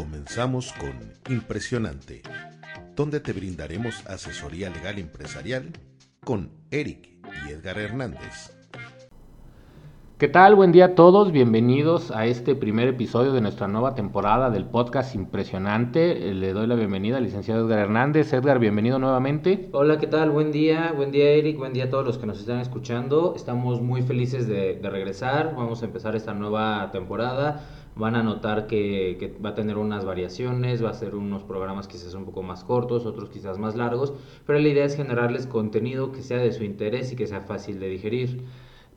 Comenzamos con Impresionante, donde te brindaremos asesoría legal empresarial con Eric y Edgar Hernández. ¿Qué tal? Buen día a todos. Bienvenidos a este primer episodio de nuestra nueva temporada del podcast Impresionante. Le doy la bienvenida al licenciado Edgar Hernández. Edgar, bienvenido nuevamente. Hola, ¿qué tal? Buen día. Buen día, Eric. Buen día a todos los que nos están escuchando. Estamos muy felices de, regresar. Vamos a empezar esta nueva temporada. Van a notar que, va a tener unas variaciones, va a ser unos programas quizás un poco más cortos, otros quizás más largos, pero la idea es generarles contenido que sea de su interés y que sea fácil de digerir.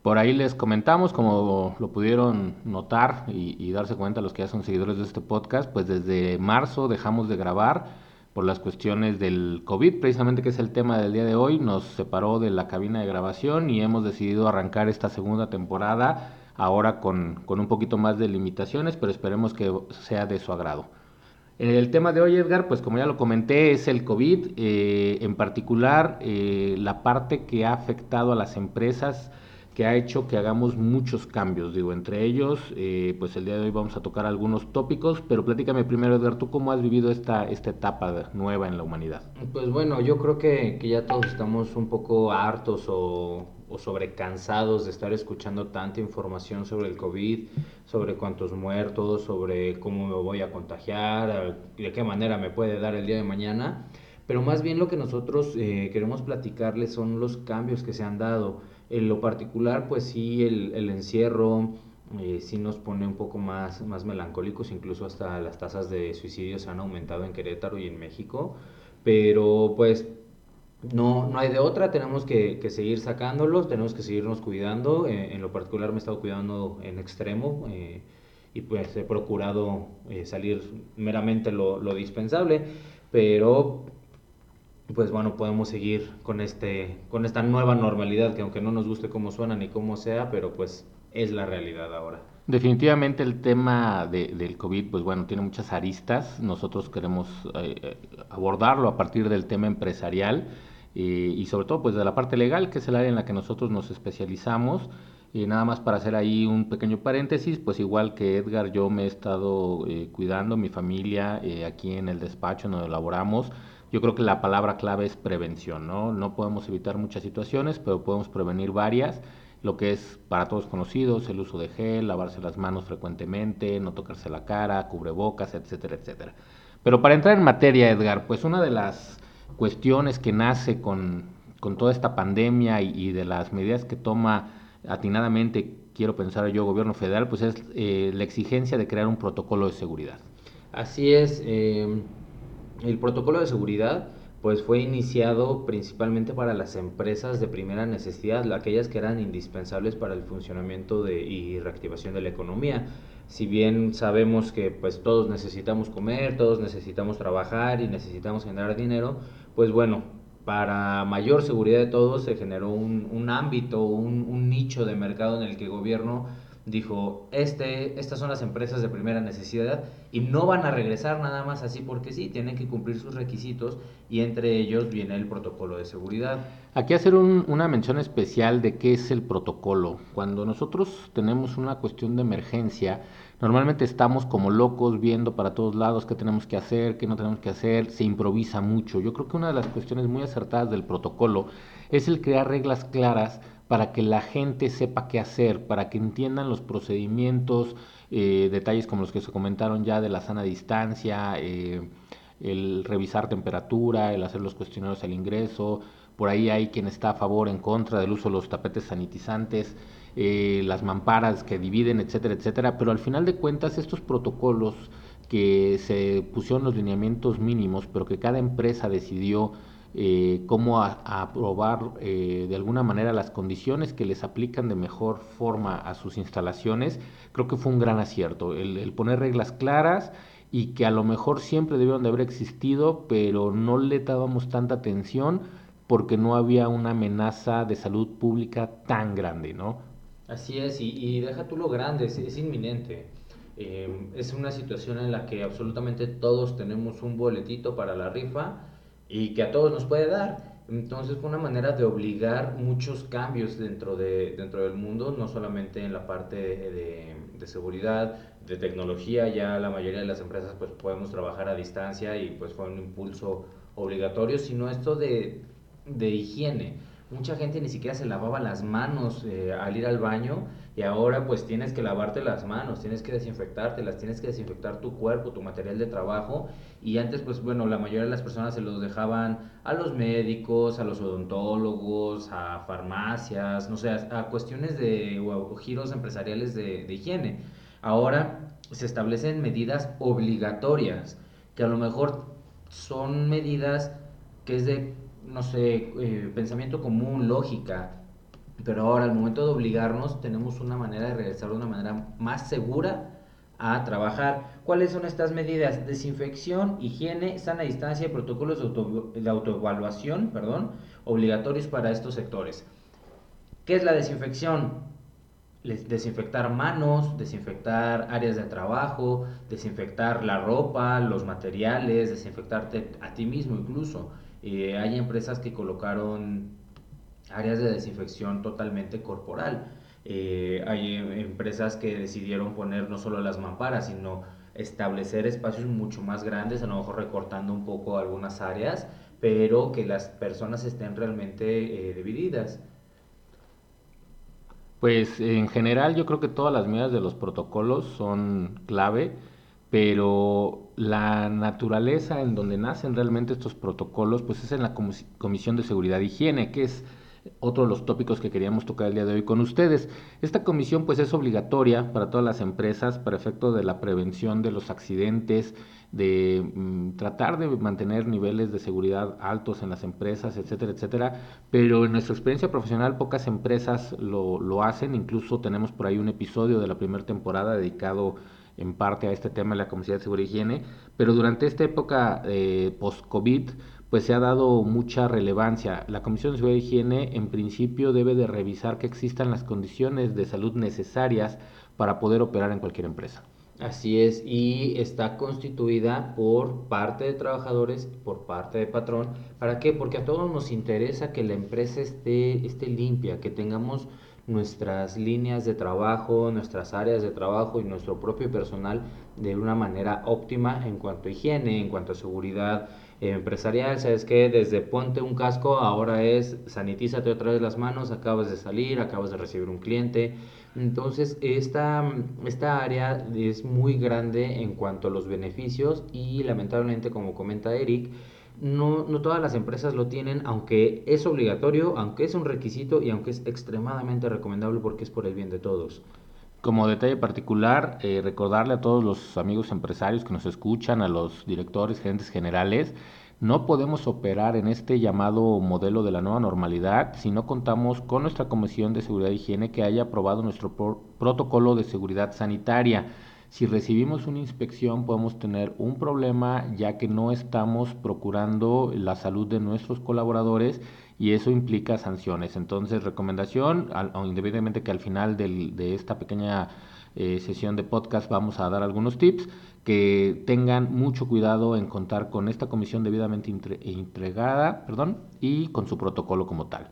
Por ahí les comentamos, como lo pudieron notar y, darse cuenta los que ya son seguidores de este podcast, pues desde marzo dejamos de grabar por las cuestiones del COVID, precisamente que es el tema del día de hoy, nos separó de la cabina de grabación y hemos decidido arrancar esta segunda temporada ahora con, un poquito más de limitaciones, pero esperemos que sea de su agrado. El tema de hoy, Edgar, pues como ya lo comenté, es el COVID, eh, en particular eh, la parte que ha afectado a las empresas que ha hecho que hagamos muchos cambios. Digo, entre ellos, eh, pues el día de hoy vamos a tocar algunos tópicos, pero platícame primero, Edgar, ¿tú cómo has vivido esta, esta etapa nueva en la humanidad? Pues bueno, yo creo que, que ya todos estamos un poco hartos o, o sobrecansados de estar escuchando tanta información sobre el COVID, sobre cuántos muertos, sobre cómo me voy a contagiar, de qué manera me puede dar el día de mañana. Pero más bien lo que nosotros eh, queremos platicarles son los cambios que se han dado en lo particular, pues sí, el, el encierro eh, sí nos pone un poco más, más melancólicos, incluso hasta las tasas de suicidios han aumentado en Querétaro y en México, pero pues no, no hay de otra, tenemos que, seguir sacándolos, tenemos que seguirnos cuidando, eh, en lo particular me he estado cuidando en extremo. Eh, y pues he procurado salir meramente lo, lo dispensable, pero pues bueno, podemos seguir con, este, con esta nueva normalidad que aunque no nos guste cómo suena ni cómo sea, pero pues es la realidad ahora. Definitivamente el tema de, del COVID, pues bueno, tiene muchas aristas. Nosotros queremos eh, abordarlo a partir del tema empresarial eh, y sobre todo pues de la parte legal, que es el área en la que nosotros nos especializamos. Y nada más para hacer ahí un pequeño paréntesis, pues igual que Edgar, yo me he estado eh, cuidando, mi familia, aquí en el despacho donde elaboramos yo creo que la palabra clave es prevención, ¿no? No podemos evitar muchas situaciones, pero podemos prevenir varias. Lo que es para todos conocidos, el uso de gel, lavarse las manos frecuentemente, no tocarse la cara, cubrebocas, etcétera, etcétera. Pero para entrar en materia, Edgar, pues una de las cuestiones que nace con, toda esta pandemia y, de las medidas que toma atinadamente, quiero pensar yo, gobierno federal, pues es eh, la exigencia de crear un protocolo de seguridad. Así es. Eh el protocolo de seguridad pues fue iniciado principalmente para las empresas de primera necesidad, aquellas que eran indispensables para el funcionamiento de, y reactivación de la economía. Si bien sabemos que pues todos necesitamos comer, todos necesitamos trabajar y necesitamos generar dinero, pues bueno, para mayor seguridad de todos se generó un, un ámbito, un, un nicho de mercado en el que el gobierno dijo, este, estas son las empresas de primera necesidad y no van a regresar nada más así porque sí, tienen que cumplir sus requisitos y entre ellos viene el protocolo de seguridad. Aquí hacer una mención especial de qué es el protocolo. Cuando nosotros tenemos una cuestión de emergencia, normalmente estamos como locos viendo para todos lados qué tenemos que hacer, qué no tenemos que hacer, se improvisa mucho. Yo creo que una de las cuestiones muy acertadas del protocolo es el crear reglas claras para que la gente sepa qué hacer, para que entiendan los procedimientos, eh, detalles como los que se comentaron ya de la sana distancia, eh, el revisar temperatura, el hacer los cuestionarios al ingreso. Por ahí hay quien está a favor, en contra del uso de los tapetes sanitizantes, eh, las mamparas que dividen, etcétera, etcétera. Pero al final de cuentas, estos protocolos que se pusieron los lineamientos mínimos, pero que cada empresa decidió eh, cómo aprobar eh, de alguna manera las condiciones que les aplican de mejor forma a sus instalaciones, creo que fue un gran acierto, el, poner reglas claras y que a lo mejor siempre debieron de haber existido, pero no le dábamos tanta atención porque no había una amenaza de salud pública tan grande, ¿no? Así es, y, deja tú lo grande, es, inminente. Eh, es una situación en la que absolutamente todos tenemos un boletito para la rifa y que a todos nos puede dar. Entonces fue una manera de obligar muchos cambios dentro, de, dentro del mundo, no solamente en la parte de, de seguridad, de tecnología, ya la mayoría de las empresas pues podemos trabajar a distancia y pues fue un impulso obligatorio, sino esto de, de higiene. Mucha gente ni siquiera se lavaba las manos eh, al ir al baño y ahora pues tienes que lavarte las manos, tienes que desinfectártelas, tienes que desinfectar tu cuerpo, tu material de trabajo y antes pues bueno, la mayoría de las personas se los dejaban a los médicos, a los odontólogos, a farmacias, no sé, a, cuestiones de giros empresariales de, de higiene. Ahora se establecen medidas obligatorias que a lo mejor son medidas que es de, no sé, eh, pensamiento común, lógica, pero ahora al momento de obligarnos tenemos una manera de regresar de una manera más segura a trabajar. ¿Cuáles son estas medidas? Desinfección, higiene, sana distancia y protocolos de, de autoevaluación, perdón, obligatorios para estos sectores. ¿Qué es la desinfección? desinfectar manos, desinfectar áreas de trabajo, desinfectar la ropa, los materiales, desinfectarte a ti mismo incluso. Eh, hay empresas que colocaron áreas de desinfección totalmente corporal. Eh, hay empresas que decidieron poner no solo las mamparas, sino establecer espacios mucho más grandes, a lo mejor recortando un poco algunas áreas, pero que las personas estén realmente eh, divididas. Pues en general yo creo que todas las medidas de los protocolos son clave, pero la naturaleza en donde nacen realmente estos protocolos pues es en la Comisión de Seguridad e Higiene, que es otro de los tópicos que queríamos tocar el día de hoy con ustedes. Esta comisión pues es obligatoria para todas las empresas para efecto de la prevención de los accidentes, de mm, tratar de mantener niveles de seguridad altos en las empresas, etcétera, etcétera. Pero en nuestra experiencia profesional pocas empresas lo, lo hacen, incluso tenemos por ahí un episodio de la primera temporada dedicado en parte a este tema de la Comisión de Seguridad y Higiene, pero durante esta época eh, post-COVID, pues se ha dado mucha relevancia. La Comisión de Seguridad y Higiene en principio debe de revisar que existan las condiciones de salud necesarias para poder operar en cualquier empresa. Así es, y está constituida por parte de trabajadores, por parte de patrón. ¿Para qué? Porque a todos nos interesa que la empresa esté, esté limpia, que tengamos nuestras líneas de trabajo, nuestras áreas de trabajo y nuestro propio personal de una manera óptima en cuanto a higiene, en cuanto a seguridad empresarial. Sabes que desde ponte un casco ahora es sanitízate otra vez las manos, acabas de salir, acabas de recibir un cliente. Entonces, esta, esta área es muy grande en cuanto a los beneficios y lamentablemente, como comenta Eric, no, no todas las empresas lo tienen, aunque es obligatorio, aunque es un requisito y aunque es extremadamente recomendable porque es por el bien de todos. Como detalle particular, eh, recordarle a todos los amigos empresarios que nos escuchan, a los directores, gerentes generales, no podemos operar en este llamado modelo de la nueva normalidad si no contamos con nuestra Comisión de Seguridad e Higiene que haya aprobado nuestro protocolo de seguridad sanitaria. Si recibimos una inspección podemos tener un problema ya que no estamos procurando la salud de nuestros colaboradores y eso implica sanciones. Entonces, recomendación, independientemente que al final de esta pequeña eh, sesión de podcast vamos a dar algunos tips que tengan mucho cuidado en contar con esta comisión debidamente entregada perdón, y con su protocolo como tal.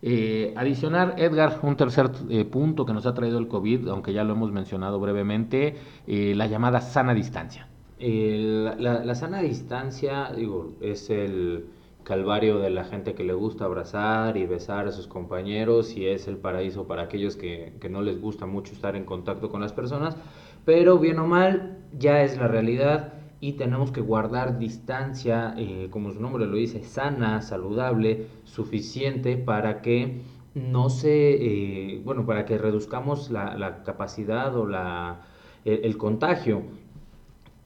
Eh, adicionar, Edgar, un tercer eh, punto que nos ha traído el COVID, aunque ya lo hemos mencionado brevemente, eh, la llamada sana distancia. La, la, sana distancia, digo, es el calvario de la gente que le gusta abrazar y besar a sus compañeros y es el paraíso para aquellos que, que no les gusta mucho estar en contacto con las personas pero bien o mal, ya es la realidad y tenemos que guardar distancia, eh, como su nombre lo dice, sana, saludable, suficiente para que no se, eh, bueno, para que reduzcamos la, capacidad o la, el, contagio.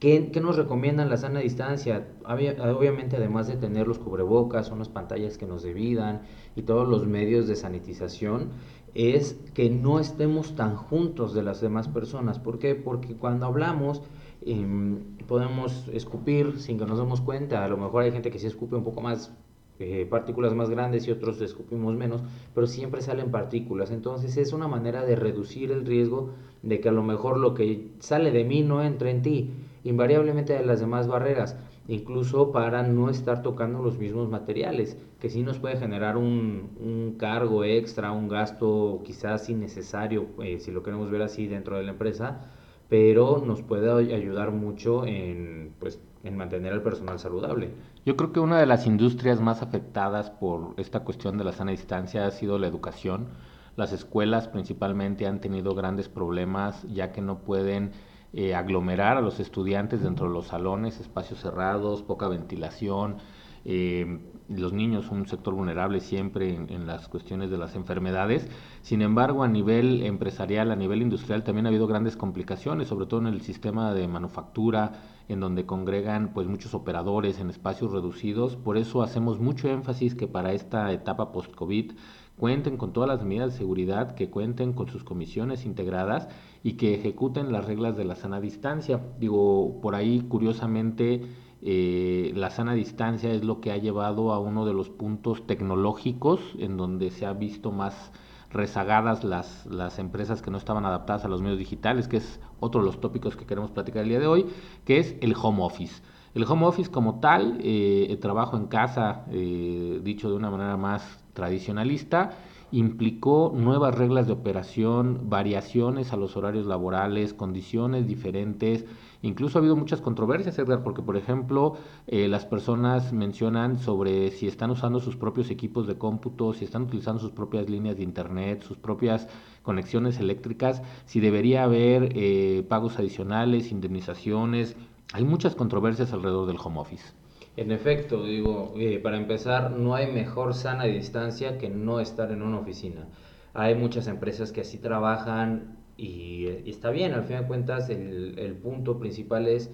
¿Qué, ¿Qué, nos recomiendan la sana distancia? Obviamente, además de tener los cubrebocas, unas pantallas que nos devidan y todos los medios de sanitización, es que no estemos tan juntos de las demás personas. ¿Por qué? Porque cuando hablamos em, podemos escupir sin que nos demos cuenta. A lo mejor hay gente que sí escupe un poco más eh, partículas más grandes y otros escupimos menos, pero siempre salen partículas. Entonces es una manera de reducir el riesgo de que a lo mejor lo que sale de mí no entre en ti, invariablemente de las demás barreras incluso para no estar tocando los mismos materiales, que sí nos puede generar un, un cargo extra, un gasto quizás innecesario, eh, si lo queremos ver así dentro de la empresa, pero nos puede ayudar mucho en, pues, en mantener al personal saludable. Yo creo que una de las industrias más afectadas por esta cuestión de la sana distancia ha sido la educación. Las escuelas principalmente han tenido grandes problemas ya que no pueden eh, aglomerar a los estudiantes dentro de los salones, espacios cerrados, poca ventilación. Eh, los niños un sector vulnerable siempre en, las cuestiones de las enfermedades. Sin embargo, a nivel empresarial, a nivel industrial, también ha habido grandes complicaciones, sobre todo en el sistema de manufactura, en donde congregan pues muchos operadores en espacios reducidos. Por eso hacemos mucho énfasis que para esta etapa post-COVID cuenten con todas las medidas de seguridad, que cuenten con sus comisiones integradas y que ejecuten las reglas de la sana distancia. Digo, por ahí curiosamente eh, la sana distancia es lo que ha llevado a uno de los puntos tecnológicos en donde se ha visto más rezagadas las, las empresas que no estaban adaptadas a los medios digitales, que es otro de los tópicos que queremos platicar el día de hoy, que es el home office. El home office como tal, eh, el trabajo en casa, eh, dicho de una manera más tradicionalista, implicó nuevas reglas de operación, variaciones a los horarios laborales, condiciones diferentes, Incluso ha habido muchas controversias, Edgar, porque por ejemplo eh, las personas mencionan sobre si están usando sus propios equipos de cómputo, si están utilizando sus propias líneas de internet, sus propias conexiones eléctricas, si debería haber eh, pagos adicionales, indemnizaciones. Hay muchas controversias alrededor del home office. En efecto, digo, eh, para empezar, no hay mejor sana distancia que no estar en una oficina. Hay muchas empresas que así trabajan y, está bien, al fin de cuentas el, el, punto principal es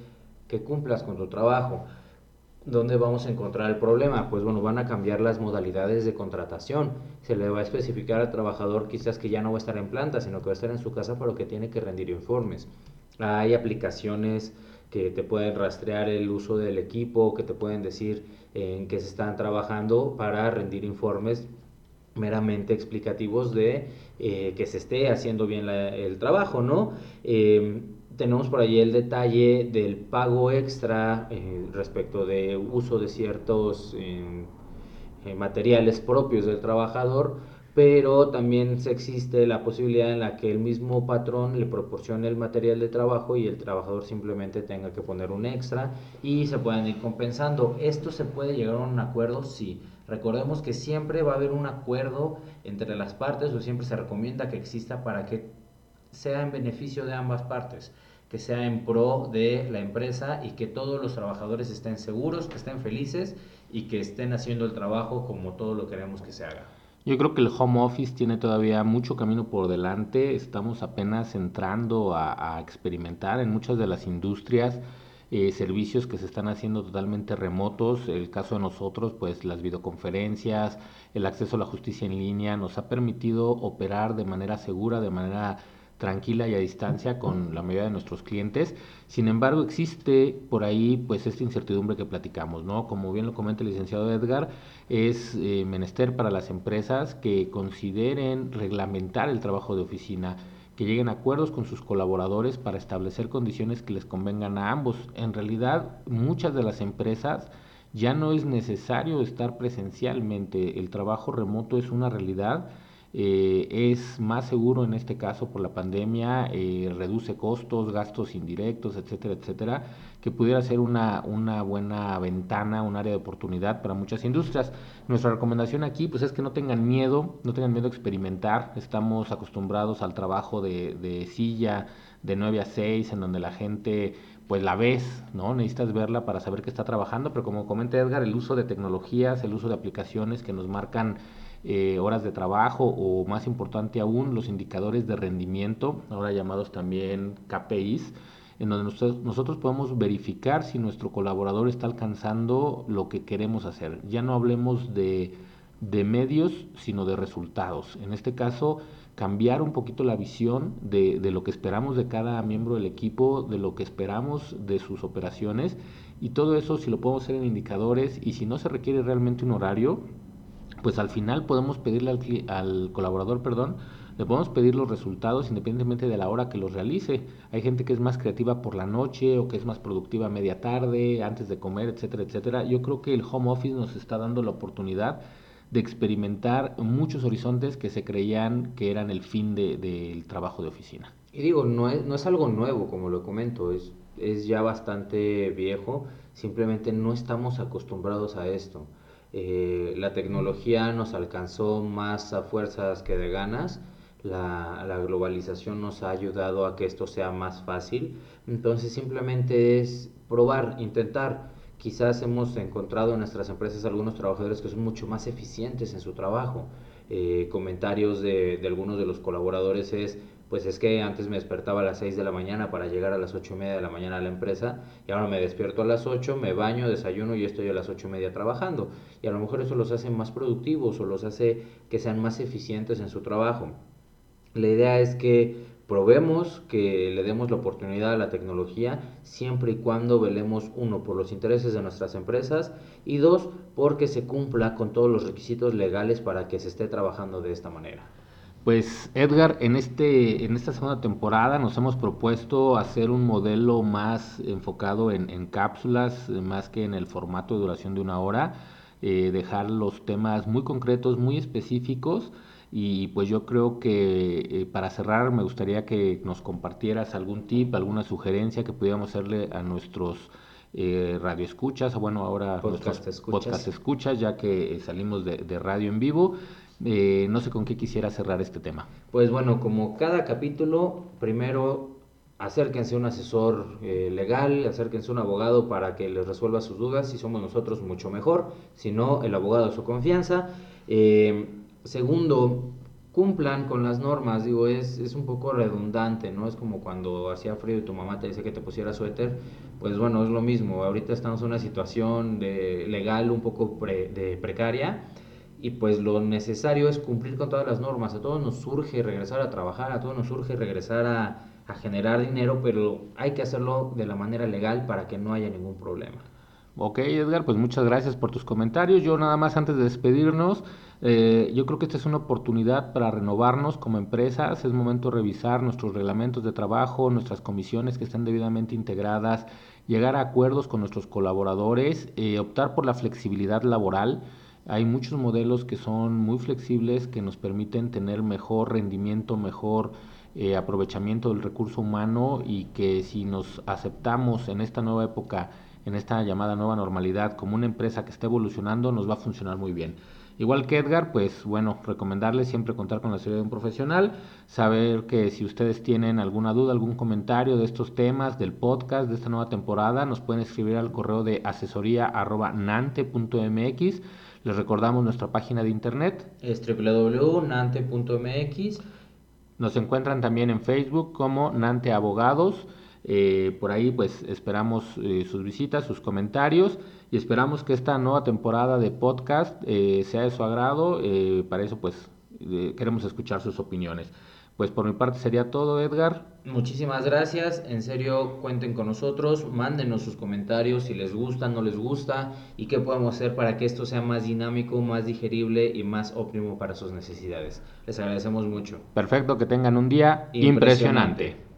que cumplas con tu trabajo. ¿Dónde vamos a encontrar el problema? Pues bueno, van a cambiar las modalidades de contratación. Se le va a especificar al trabajador quizás que ya no va a estar en planta, sino que va a estar en su casa, pero que tiene que rendir informes. Hay aplicaciones que te pueden rastrear el uso del equipo, que te pueden decir en qué se están trabajando para rendir informes meramente explicativos de eh, que se esté haciendo bien el trabajo, ¿no? Em, tenemos por ahí el detalle del pago extra eh, respecto de uso de ciertos em, eh, materiales propios del trabajador, pero también existe la posibilidad en la que el mismo patrón le proporcione el material de trabajo y el trabajador simplemente tenga que poner un extra y se puedan ir compensando. ¿Esto se puede llegar a un acuerdo? Sí. Recordemos que siempre va a haber un acuerdo entre las partes o siempre se recomienda que exista para que sea en beneficio de ambas partes, que sea en pro de la empresa y que todos los trabajadores estén seguros, que estén felices y que estén haciendo el trabajo como todos lo queremos que se haga. Yo creo que el home office tiene todavía mucho camino por delante. Estamos apenas entrando a, experimentar en muchas de las industrias eh, servicios que se están haciendo totalmente remotos. El caso de nosotros, pues las videoconferencias, el acceso a la justicia en línea nos ha permitido operar de manera segura, de manera tranquila y a distancia con la mayoría de nuestros clientes. Sin embargo, existe por ahí pues esta incertidumbre que platicamos, ¿no? Como bien lo comenta el licenciado Edgar, es eh, menester para las empresas que consideren reglamentar el trabajo de oficina que lleguen a acuerdos con sus colaboradores para establecer condiciones que les convengan a ambos. En realidad, muchas de las empresas ya no es necesario estar presencialmente, el trabajo remoto es una realidad eh, es más seguro en este caso por la pandemia, eh, reduce costos, gastos indirectos, etcétera, etcétera, que pudiera ser una, una buena ventana, un área de oportunidad para muchas industrias. Nuestra recomendación aquí pues es que no tengan miedo, no tengan miedo a experimentar, estamos acostumbrados al trabajo de, de silla de 9 a 6, en donde la gente pues la ves, ¿no? Necesitas verla para saber que está trabajando, pero como comenta Edgar, el uso de tecnologías, el uso de aplicaciones que nos marcan eh, horas de trabajo o más importante aún los indicadores de rendimiento, ahora llamados también KPIs, en donde nosotros, podemos verificar si nuestro colaborador está alcanzando lo que queremos hacer. Ya no hablemos de, de medios, sino de resultados. En este caso, cambiar un poquito la visión de, de, lo que esperamos de cada miembro del equipo, de lo que esperamos de sus operaciones y todo eso si lo podemos hacer en indicadores y si no se requiere realmente un horario, pues al final podemos pedirle al, al, colaborador, perdón, le podemos pedir los resultados independientemente de la hora que los realice. Hay gente que es más creativa por la noche o que es más productiva media tarde, antes de comer, etcétera, etcétera. Yo creo que el home office nos está dando la oportunidad de experimentar muchos horizontes que se creían que eran el fin del de, trabajo de oficina. Y digo, no es, no es algo nuevo, como lo comento, es, es ya bastante viejo, simplemente no estamos acostumbrados a esto. Eh, la tecnología nos alcanzó más a fuerzas que de ganas, la, globalización nos ha ayudado a que esto sea más fácil, entonces simplemente es probar, intentar. Quizás hemos encontrado en nuestras empresas algunos trabajadores que son mucho más eficientes en su trabajo. Eh, comentarios de algunos de los colaboradores es, pues es que antes me despertaba a las 6 de la mañana para llegar a las 8 y media de la mañana a la empresa y ahora me despierto a las 8, me baño, desayuno y estoy a las 8 y media trabajando. Y a lo mejor eso los hace más productivos o los hace que sean más eficientes en su trabajo. La idea es que probemos, que le demos la oportunidad a la tecnología siempre y cuando velemos, uno, por los intereses de nuestras empresas y dos, porque se cumpla con todos los requisitos legales para que se esté trabajando de esta manera. Pues Edgar, en, este, en esta segunda temporada nos hemos propuesto hacer un modelo más enfocado en, cápsulas, más que en el formato de duración de una hora, eh, dejar los temas muy concretos, muy específicos y pues yo creo que eh, para cerrar me gustaría que nos compartieras algún tip, alguna sugerencia que pudiéramos hacerle a nuestros eh, radioescuchas, o bueno, ahora podcast escuchas. podcast escuchas, ya que eh, salimos de, de radio en vivo. Eh, no sé con qué quisiera cerrar este tema. Pues bueno, como cada capítulo, primero acérquense a un asesor eh, legal, acérquense a un abogado para que les resuelva sus dudas. Si somos nosotros, mucho mejor. Si no, el abogado de su confianza. Eh, segundo, cumplan con las normas. Digo, es, es un poco redundante, ¿no? Es como cuando hacía frío y tu mamá te dice que te pusiera suéter. Pues bueno, es lo mismo. Ahorita estamos en una situación de, legal un poco de precaria y pues lo necesario es cumplir con todas las normas. A todos nos surge regresar a trabajar, a todos nos surge regresar a, generar dinero, pero hay que hacerlo de la manera legal para que no haya ningún problema. Ok, Edgar, pues muchas gracias por tus comentarios. Yo nada más antes de despedirnos, eh, yo creo que esta es una oportunidad para renovarnos como empresas. Es momento de revisar nuestros reglamentos de trabajo, nuestras comisiones que estén debidamente integradas, llegar a acuerdos con nuestros colaboradores, eh, optar por la flexibilidad laboral. Hay muchos modelos que son muy flexibles, que nos permiten tener mejor rendimiento, mejor eh, aprovechamiento del recurso humano y que si nos aceptamos en esta nueva época, en esta llamada nueva normalidad, como una empresa que está evolucionando, nos va a funcionar muy bien. Igual que Edgar, pues bueno, recomendarles siempre contar con la ayuda de un profesional, saber que si ustedes tienen alguna duda, algún comentario de estos temas, del podcast, de esta nueva temporada, nos pueden escribir al correo de asesoría.nante.mx les recordamos nuestra página de internet. Es www.nante.mx. Nos encuentran también en Facebook como Nante Abogados. Eh, por ahí pues esperamos eh, sus visitas, sus comentarios y esperamos que esta nueva temporada de podcast eh, sea de su agrado. Para eso pues queremos escuchar sus opiniones. Pues por mi parte sería todo, Edgar. Muchísimas gracias, en serio cuenten con nosotros, mándenos sus comentarios si les gusta, no les gusta y qué podemos hacer para que esto sea más dinámico, más digerible y más óptimo para sus necesidades. Les agradecemos mucho. Perfecto, que tengan un día impresionante. impresionante.